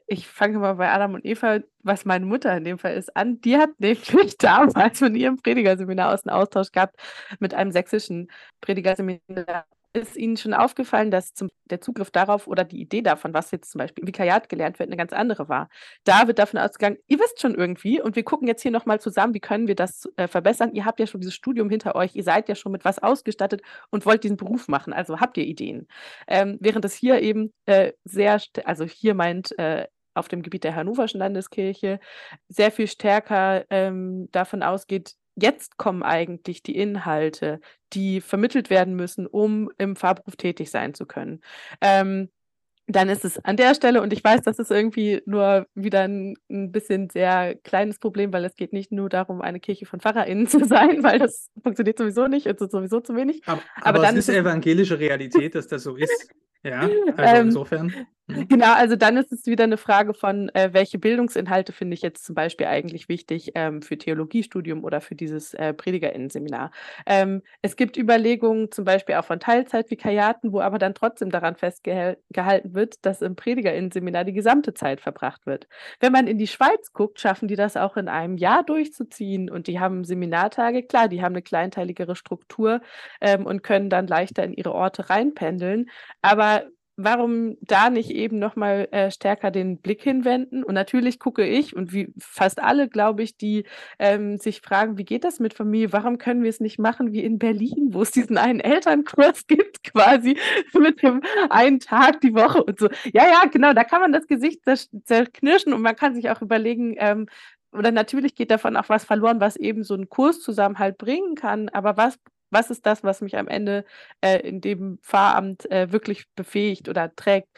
ich fange mal bei Adam und Eva, was meine Mutter in dem Fall ist, an. Die hat nämlich damals von ihrem Predigerseminar aus einen Austausch gehabt mit einem sächsischen Predigerseminar ist Ihnen schon aufgefallen, dass zum, der Zugriff darauf oder die Idee davon, was jetzt zum Beispiel im Vikariat gelernt wird, eine ganz andere war? Da wird davon ausgegangen, ihr wisst schon irgendwie und wir gucken jetzt hier nochmal zusammen, wie können wir das äh, verbessern? Ihr habt ja schon dieses Studium hinter euch, ihr seid ja schon mit was ausgestattet und wollt diesen Beruf machen, also habt ihr Ideen. Ähm, während es hier eben äh, sehr, also hier meint äh, auf dem Gebiet der Hannoverschen Landeskirche sehr viel stärker ähm, davon ausgeht, jetzt kommen eigentlich die Inhalte, die vermittelt werden müssen, um im Fahrberuf tätig sein zu können. Ähm, dann ist es an der Stelle, und ich weiß, das ist irgendwie nur wieder ein, ein, bisschen sehr kleines Problem, weil es geht nicht nur darum, eine Kirche von PfarrerInnen zu sein, weil das funktioniert sowieso nicht, es ist sowieso zu wenig. Aber, aber, aber dann es ist evangelische Realität, dass das so ist. Ja, also ähm, insofern. Mhm. Genau, also dann ist es wieder eine Frage von, äh, welche Bildungsinhalte finde ich jetzt zum Beispiel eigentlich wichtig ähm, für Theologiestudium oder für dieses äh, PredigerInnen-Seminar. Ähm, es gibt Überlegungen zum Beispiel auch von Teilzeitvikariaten, wo aber dann trotzdem daran festgehalten wird, dass im PredigerInnen-Seminar die gesamte Zeit verbracht wird. Wenn man in die Schweiz guckt, schaffen die das auch in einem Jahr durchzuziehen und die haben Seminartage, klar, die haben eine kleinteiligere Struktur ähm, und können dann leichter in ihre Orte reinpendeln, aber warum da nicht eben nochmal äh, stärker den Blick hinwenden? Und natürlich gucke ich und wie fast alle, glaube ich, die ähm, sich fragen, wie geht das mit Familie? Warum können wir es nicht machen wie in Berlin, wo es diesen einen Elternkurs gibt, quasi mit dem einen Tag die Woche und so. Ja, ja, genau, da kann man das Gesicht zerknirschen und man kann sich auch überlegen, ähm, oder natürlich geht davon auch was verloren, was eben so ein Kurszusammenhalt bringen kann, aber was was ist das, was mich am Ende äh, in dem Pfarramt äh, wirklich befähigt oder trägt?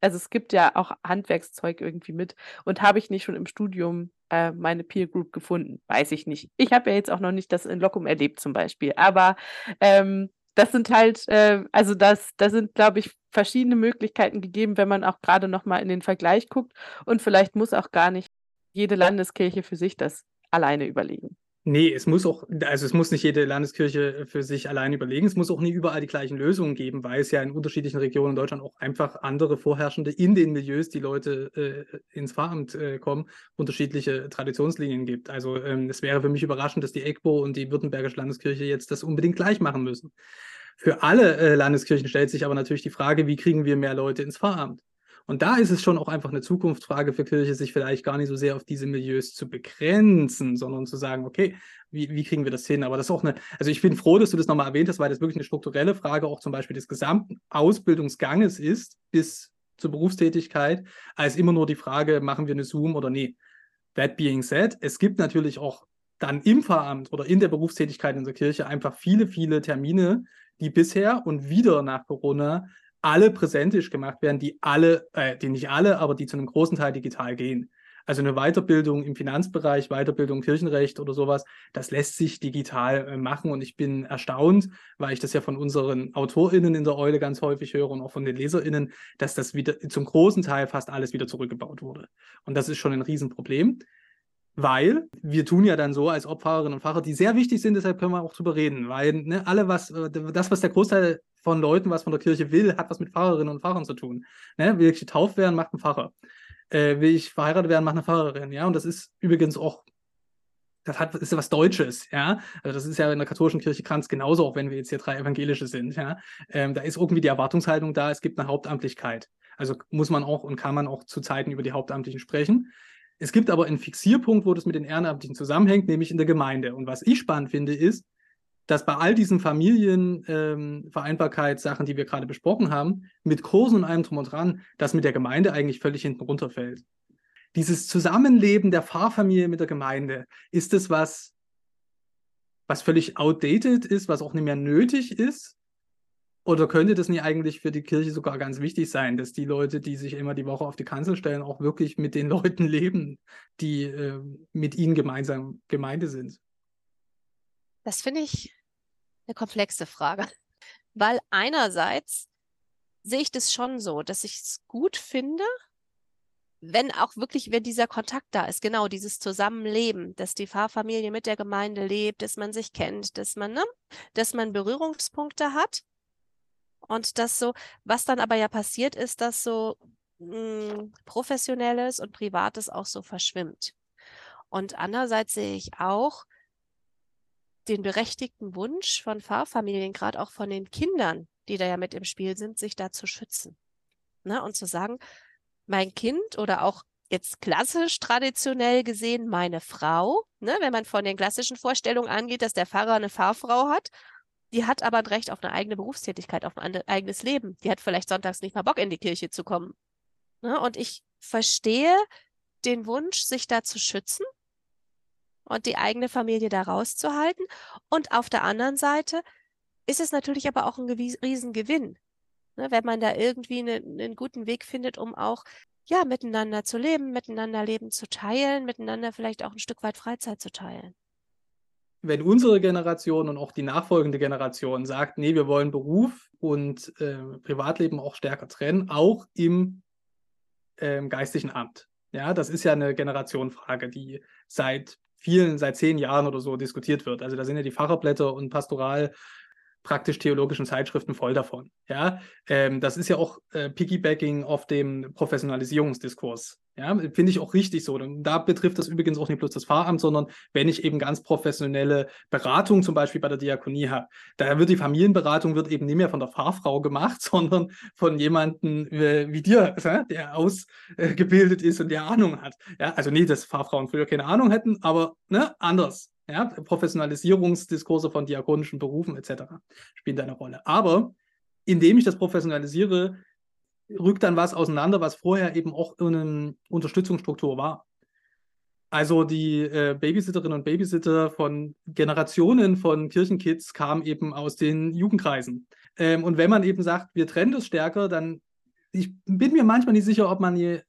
Also es gibt ja auch Handwerkszeug irgendwie mit. Und habe ich nicht schon im Studium äh, meine Peer Group gefunden? Weiß ich nicht. Ich habe ja jetzt auch noch nicht das in Lockum erlebt zum Beispiel. Aber ähm, das sind halt, äh, also das, da sind, glaube ich, verschiedene Möglichkeiten gegeben, wenn man auch gerade nochmal in den Vergleich guckt. Und vielleicht muss auch gar nicht jede Landeskirche für sich das alleine überlegen. Nee, es muss auch, also es muss nicht jede Landeskirche für sich allein überlegen. Es muss auch nie überall die gleichen Lösungen geben, weil es ja in unterschiedlichen Regionen in Deutschland auch einfach andere Vorherrschende in den Milieus, die Leute äh, ins Pfarramt äh, kommen, unterschiedliche Traditionslinien gibt. Also ähm, es wäre für mich überraschend, dass die EGBO und die Württembergische Landeskirche jetzt das unbedingt gleich machen müssen. Für alle äh, Landeskirchen stellt sich aber natürlich die Frage, wie kriegen wir mehr Leute ins Pfarramt? Und da ist es schon auch einfach eine Zukunftsfrage für Kirche, sich vielleicht gar nicht so sehr auf diese Milieus zu begrenzen, sondern zu sagen, okay, wie, wie kriegen wir das hin? Aber das ist auch eine, also ich bin froh, dass du das nochmal erwähnt hast, weil das wirklich eine strukturelle Frage auch zum Beispiel des gesamten Ausbildungsganges ist, bis zur Berufstätigkeit, als immer nur die Frage, machen wir eine Zoom oder nee. That being said, es gibt natürlich auch dann im Pfarramt oder in der Berufstätigkeit in der Kirche einfach viele, viele Termine, die bisher und wieder nach Corona alle präsentisch gemacht werden, die alle, äh, die nicht alle, aber die zu einem großen Teil digital gehen. Also eine Weiterbildung im Finanzbereich, Weiterbildung Kirchenrecht oder sowas, das lässt sich digital äh, machen und ich bin erstaunt, weil ich das ja von unseren AutorInnen in der Eule ganz häufig höre und auch von den LeserInnen, dass das wieder zum großen Teil fast alles wieder zurückgebaut wurde. Und das ist schon ein Riesenproblem. Weil wir tun ja dann so als ob Pfarrerinnen und Pfarrer, die sehr wichtig sind, deshalb können wir auch drüber reden. Weil ne, alle, was, äh, das, was der Großteil von Leuten, was von der Kirche will, hat was mit Pfarrerinnen und Pfarrern zu tun. Ne? Will ich getauft werden, macht ein Pfarrer. Äh, will ich verheiratet werden, macht eine Pfarrerin. Ja, und das ist übrigens auch, das hat, ist was Deutsches. Ja, also das ist ja in der katholischen Kirche ganz genauso, auch wenn wir jetzt hier drei evangelische sind. Ja, ähm, da ist irgendwie die Erwartungshaltung da, es gibt eine Hauptamtlichkeit. Also muss man auch und kann man auch zu Zeiten über die Hauptamtlichen sprechen. Es gibt aber einen Fixierpunkt, wo das mit den Ehrenamtlichen zusammenhängt, nämlich in der Gemeinde. Und was ich spannend finde, ist, dass bei all diesen Familienvereinbarkeitssachen, ähm, die wir gerade besprochen haben, mit Kursen und allem drum und dran, das mit der Gemeinde eigentlich völlig hinten runterfällt. Dieses Zusammenleben der Pfarrfamilie mit der Gemeinde, ist es was, was völlig outdated ist, was auch nicht mehr nötig ist? Oder könnte das nicht eigentlich für die Kirche sogar ganz wichtig sein, dass die Leute, die sich immer die Woche auf die Kanzel stellen, auch wirklich mit den Leuten leben, die äh, mit ihnen gemeinsam Gemeinde sind? Das finde ich eine komplexe Frage, weil einerseits sehe ich das schon so, dass ich es gut finde, wenn auch wirklich, wenn dieser Kontakt da ist, genau dieses Zusammenleben, dass die Pfarrfamilie mit der Gemeinde lebt, dass man sich kennt, dass man, ne, dass man Berührungspunkte hat. Und das so, was dann aber ja passiert ist, dass so mh, hm, Professionelles und Privates auch so verschwimmt. Und andererseits sehe ich auch den berechtigten Wunsch von Pfarrfamilien, gerade auch von den Kindern, die da ja mit im Spiel sind, sich da zu schützen. Ne? Und zu sagen, mein Kind oder auch jetzt klassisch traditionell gesehen meine Frau, ne, wenn man von den klassischen Vorstellungen angeht, dass der Pfarrer eine Pfarrfrau hat, die hat aber ein Recht auf eine eigene Berufstätigkeit, auf ein eigenes Leben. Die hat vielleicht sonntags nicht mal Bock in die Kirche zu kommen. Ne? Und ich verstehe den Wunsch, sich da zu schützen und die eigene Familie da rauszuhalten. Und auf der anderen Seite ist es natürlich aber auch ein Riesengewinn, Ne, wenn man da irgendwie ne, einen guten Weg findet, um auch ja, miteinander zu leben, miteinander Leben zu teilen, miteinander vielleicht auch ein Stück weit Freizeit zu teilen. Wenn unsere Generation und auch die nachfolgende Generation sagt, nee, wir wollen Beruf und äh, Privatleben auch stärker trennen, auch im äh, geistlichen Amt. Ja, das ist ja eine Generationenfrage, die seit vielen, seit zehn Jahren oder so diskutiert wird. Also da sind ja die Facherblätter und Pastoral praktisch-theologischen Zeitschriften voll davon. Ja, ähm, das ist ja auch äh, Piggybacking auf dem Professionalisierungsdiskurs. Ja, finde ich auch richtig so. Da betrifft das übrigens auch nicht bloß das Pfarramt, sondern wenn ich eben ganz professionelle Beratung zum Beispiel bei der Diakonie habe, da wird die Familienberatung wird eben nicht mehr von der Pfarrfrau gemacht, sondern von jemandem äh, wie dir, äh, der ausgebildet ist und der Ahnung hat. Ja, also nicht, dass Pfarrfrauen früher keine Ahnung hätten, aber ne, anders. Ja, Professionalisierungsdiskurse von diakonischen Berufen etc. spielen da eine Rolle. Aber indem ich das professionalisiere, rückt dann was auseinander, was vorher eben auch eine Unterstützungsstruktur war. Also die äh, Babysitterinnen und Babysitter von Generationen von Kirchenkids kamen eben aus den Jugendkreisen. Ähm, und wenn man eben sagt, wir trennen das stärker, dann ich bin mir manchmal nicht sicher, ob man hier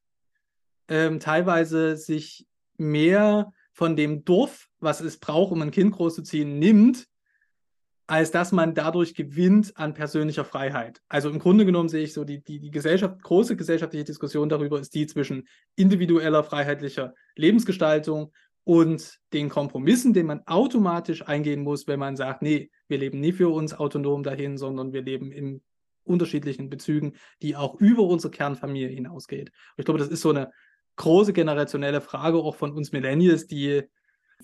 ähm, teilweise sich mehr von dem Dorf, was es braucht, um ein Kind großzuziehen, nimmt, als dass man dadurch gewinnt an persönlicher Freiheit. Also im Grunde genommen sehe ich so, die, die, die Gesellschaft, große gesellschaftliche Diskussion darüber ist die zwischen individueller, freiheitlicher Lebensgestaltung und den Kompromissen, den man automatisch eingehen muss, wenn man sagt, nee, wir leben nie für uns autonom dahin, sondern wir leben in unterschiedlichen Bezügen, die auch über unsere Kernfamilie hinausgeht. Und ich glaube, das ist so eine große generationelle Frage auch von uns Millennials, die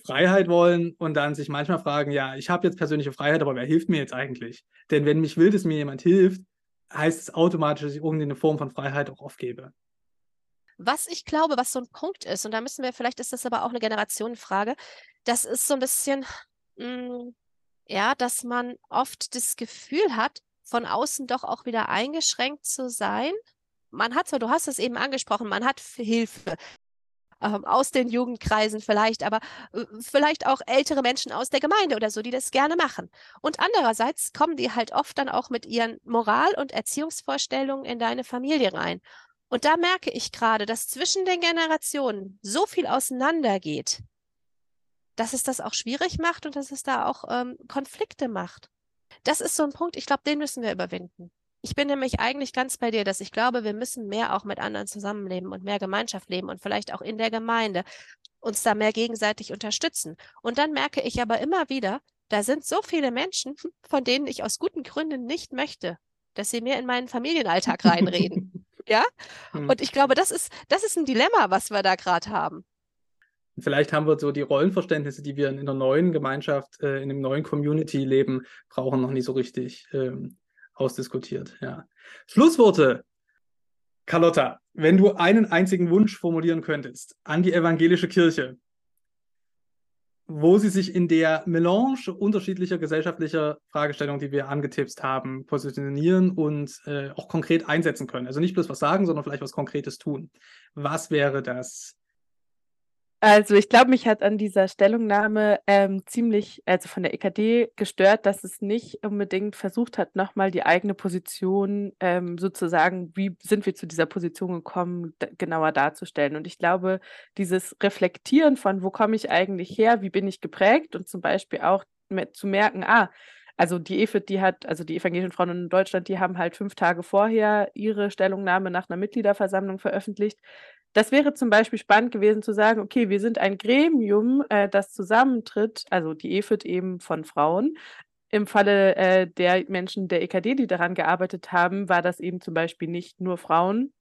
Freiheit wollen und dann sich manchmal fragen, ja, ich habe jetzt persönliche Freiheit, aber wer hilft mir jetzt eigentlich? Denn wenn mich will, dass mir jemand hilft, heißt es automatisch, dass ich irgendeine Form von Freiheit auch aufgebe. Was ich glaube, was so ein Punkt ist, und da müssen wir, vielleicht ist das aber auch eine Generationenfrage, das ist so ein bisschen, mh, mm, ja, dass man oft das Gefühl hat, von außen doch auch wieder eingeschränkt zu sein man hat so, du hast es eben angesprochen, man hat Hilfe ähm, aus den Jugendkreisen vielleicht, aber äh, vielleicht auch ältere Menschen aus der Gemeinde oder so, die das gerne machen. Und andererseits kommen die halt oft dann auch mit ihren Moral- und Erziehungsvorstellungen in deine Familie rein. Und da merke ich gerade, dass zwischen den Generationen so viel auseinandergeht, dass es das auch schwierig macht und dass es da auch ähm, Konflikte macht. Das ist so ein Punkt, ich glaube, den müssen wir überwinden. Ich bin nämlich eigentlich ganz bei dir, dass ich glaube, wir müssen mehr auch mit anderen zusammenleben und mehr Gemeinschaft leben und vielleicht auch in der Gemeinde uns da mehr gegenseitig unterstützen. Und dann merke ich aber immer wieder, da sind so viele Menschen, von denen ich aus guten Gründen nicht möchte, dass sie mir in meinen Familienalltag reinreden. ja? Hm. Und ich glaube, das ist, das ist ein Dilemma, was wir da gerade haben. Vielleicht haben wir so die Rollenverständnisse, die wir in der neuen Gemeinschaft, äh, in dem neuen Community-Leben brauchen, noch nicht so richtig ähm, ausdiskutiert. Ja. Schlussworte. Carlotta, wenn du einen einzigen Wunsch formulieren könntest an die evangelische Kirche, wo sie sich in der Melange unterschiedlicher gesellschaftlicher Fragestellungen, die wir angetippt haben, positionieren und äh, auch konkret einsetzen können. Also nicht bloß was sagen, sondern vielleicht was Konkretes tun. Was wäre das? Also ich glaube, mich hat an dieser Stellungnahme ähm, ziemlich, also von der EKD gestört, dass es nicht unbedingt versucht hat, nochmal die eigene Position ähm, sozusagen, wie sind wir zu dieser Position gekommen, genauer darzustellen. Und ich glaube, dieses Reflektieren von, wo komme ich eigentlich her, wie bin ich geprägt und zum Beispiel auch zu merken, ah, also die EFIT, die hat, also die evangelischen Frauen in Deutschland, die haben halt fünf Tage vorher ihre Stellungnahme nach einer Mitgliederversammlung veröffentlicht. Das wäre zum Beispiel spannend gewesen zu sagen, okay, wir sind ein Gremium, äh, das zusammentritt, also die EFIT eben von Frauen. Im Falle äh, der Menschen der EKD, die daran gearbeitet haben, war das eben zum Beispiel nicht nur Frauen.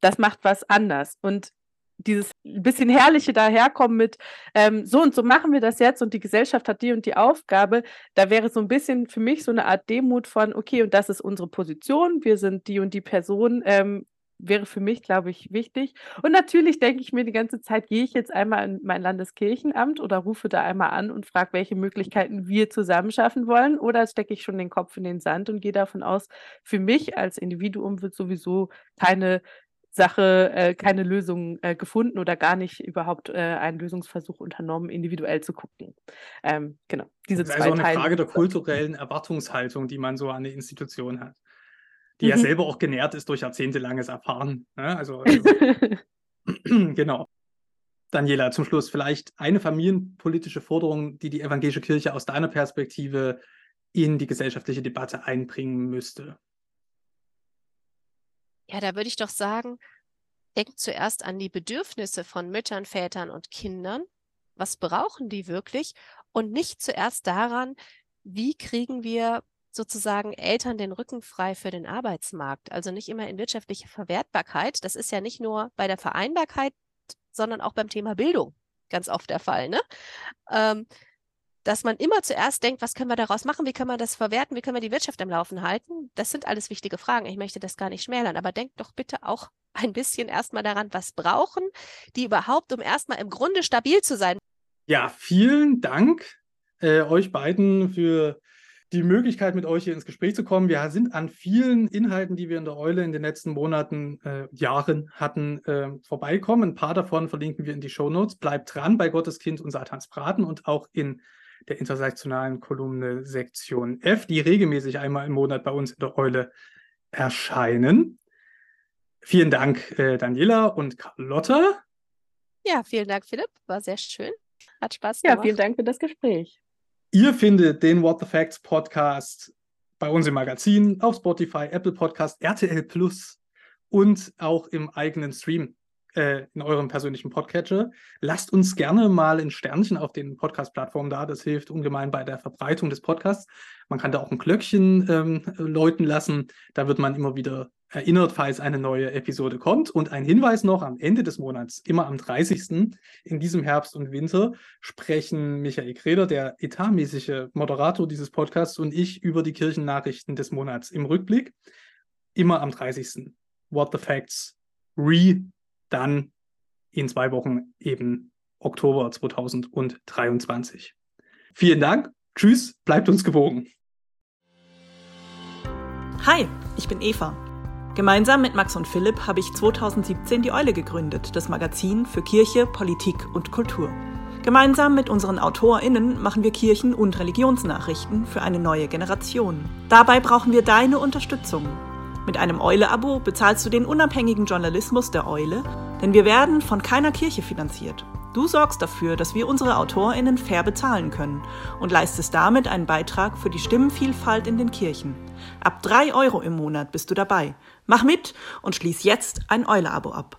Das macht was anders. Und dieses bisschen herrliche daherkommen mit ähm, so und so machen wir das jetzt und die Gesellschaft hat die und die Aufgabe, da wäre so ein bisschen für mich so eine Art Demut von, okay, und das ist unsere Position, wir sind die und die Person, ähm, wäre für mich, glaube ich, wichtig. Und natürlich denke ich mir die ganze Zeit, gehe ich jetzt einmal in mein Landeskirchenamt oder rufe da einmal an und frage, welche Möglichkeiten wir zusammen schaffen wollen, oder stecke ich schon den Kopf in den Sand und gehe davon aus, für mich als Individuum wird sowieso keine Sache, äh, keine Lösung äh, gefunden oder gar nicht überhaupt äh, einen Lösungsversuch unternommen, individuell zu gucken. Ähm, genau, diese das ist zwei also eine Frage der kulturellen Erwartungshaltung, die man so an eine Institution hat die mhm. ja selber auch genährt ist durch jahrzehntelanges Erfahren. Ne? Also, also genau. Daniela, zum Schluss vielleicht eine familienpolitische Forderung, die die evangelische Kirche aus deiner Perspektive in die gesellschaftliche Debatte einbringen müsste. Ja, da würde ich doch sagen, denkt zuerst an die Bedürfnisse von Müttern, Vätern und Kindern. Was brauchen die wirklich? Und nicht zuerst daran, wie kriegen wir sozusagen Eltern den Rücken frei für den Arbeitsmarkt. Also nicht immer in wirtschaftliche Verwertbarkeit. Das ist ja nicht nur bei der Vereinbarkeit, sondern auch beim Thema Bildung ganz oft der Fall. Ne? Ähm, dass man immer zuerst denkt, was können wir daraus machen, wie können wir das verwerten, wie können wir die Wirtschaft am Laufen halten. Das sind alles wichtige Fragen. Ich möchte das gar nicht schmälern, aber denkt doch bitte auch ein bisschen erstmal daran, was brauchen die überhaupt, um erstmal im Grunde stabil zu sein. Ja, vielen Dank äh, euch beiden für die Möglichkeit, mit euch hier ins Gespräch zu kommen. Wir sind an vielen Inhalten, die wir in der Eule in den letzten Monaten, äh, Jahren hatten, äh, vorbeikommen. Ein paar davon verlinken wir in die Show Notes. Bleibt dran bei Gottes Kind und Satans Braten und auch in der intersektionalen Kolumne Sektion F, die regelmäßig einmal im Monat bei uns in der Eule erscheinen. Vielen Dank, äh, Daniela und Carlotta. Ja, vielen Dank, Philipp. War sehr schön. Hat Spaß gemacht. Ja, vielen Dank für das Gespräch. Ihr findet den What the Facts Podcast bei uns im Magazin, auf Spotify, Apple Podcast, RTL Plus und auch im eigenen Stream äh, in eurem persönlichen Podcatcher. Lasst uns gerne mal ein Sternchen auf den Podcast-Plattformen da. Das hilft ungemein bei der Verbreitung des Podcasts. Man kann da auch ein Glöckchen ähm, läuten lassen. Da wird man immer wieder erinnert, falls eine neue Episode kommt. Und ein Hinweis noch, am Ende des Monats, immer am 30. in diesem Herbst und Winter, sprechen Michael Kreder, der etatmäßige Moderator dieses Podcasts, und ich über die Kirchennachrichten des Monats im Rückblick. Immer am 30. What the Facts Re, dann in zwei Wochen eben Oktober 2023. Vielen Dank. Tschüss, bleibt uns gewogen. Hi, ich bin Eva. Gemeinsam mit Max und Philipp habe ich 2017 die Eule gegründet, das Magazin für Kirche, Politik und Kultur. Gemeinsam mit unseren AutorInnen machen wir Kirchen- und Religionsnachrichten für eine neue Generation. Dabei brauchen wir deine Unterstützung. Mit einem Eule-Abo bezahlst du den unabhängigen Journalismus der Eule, denn wir werden von keiner Kirche finanziert. Du sorgst dafür, dass wir unsere AutorInnen fair bezahlen können und leistest damit einen Beitrag für die Stimmenvielfalt in den Kirchen. Ab drei Euro im Monat bist du dabei. Mach mit und schließ jetzt ein Eule-Abo ab.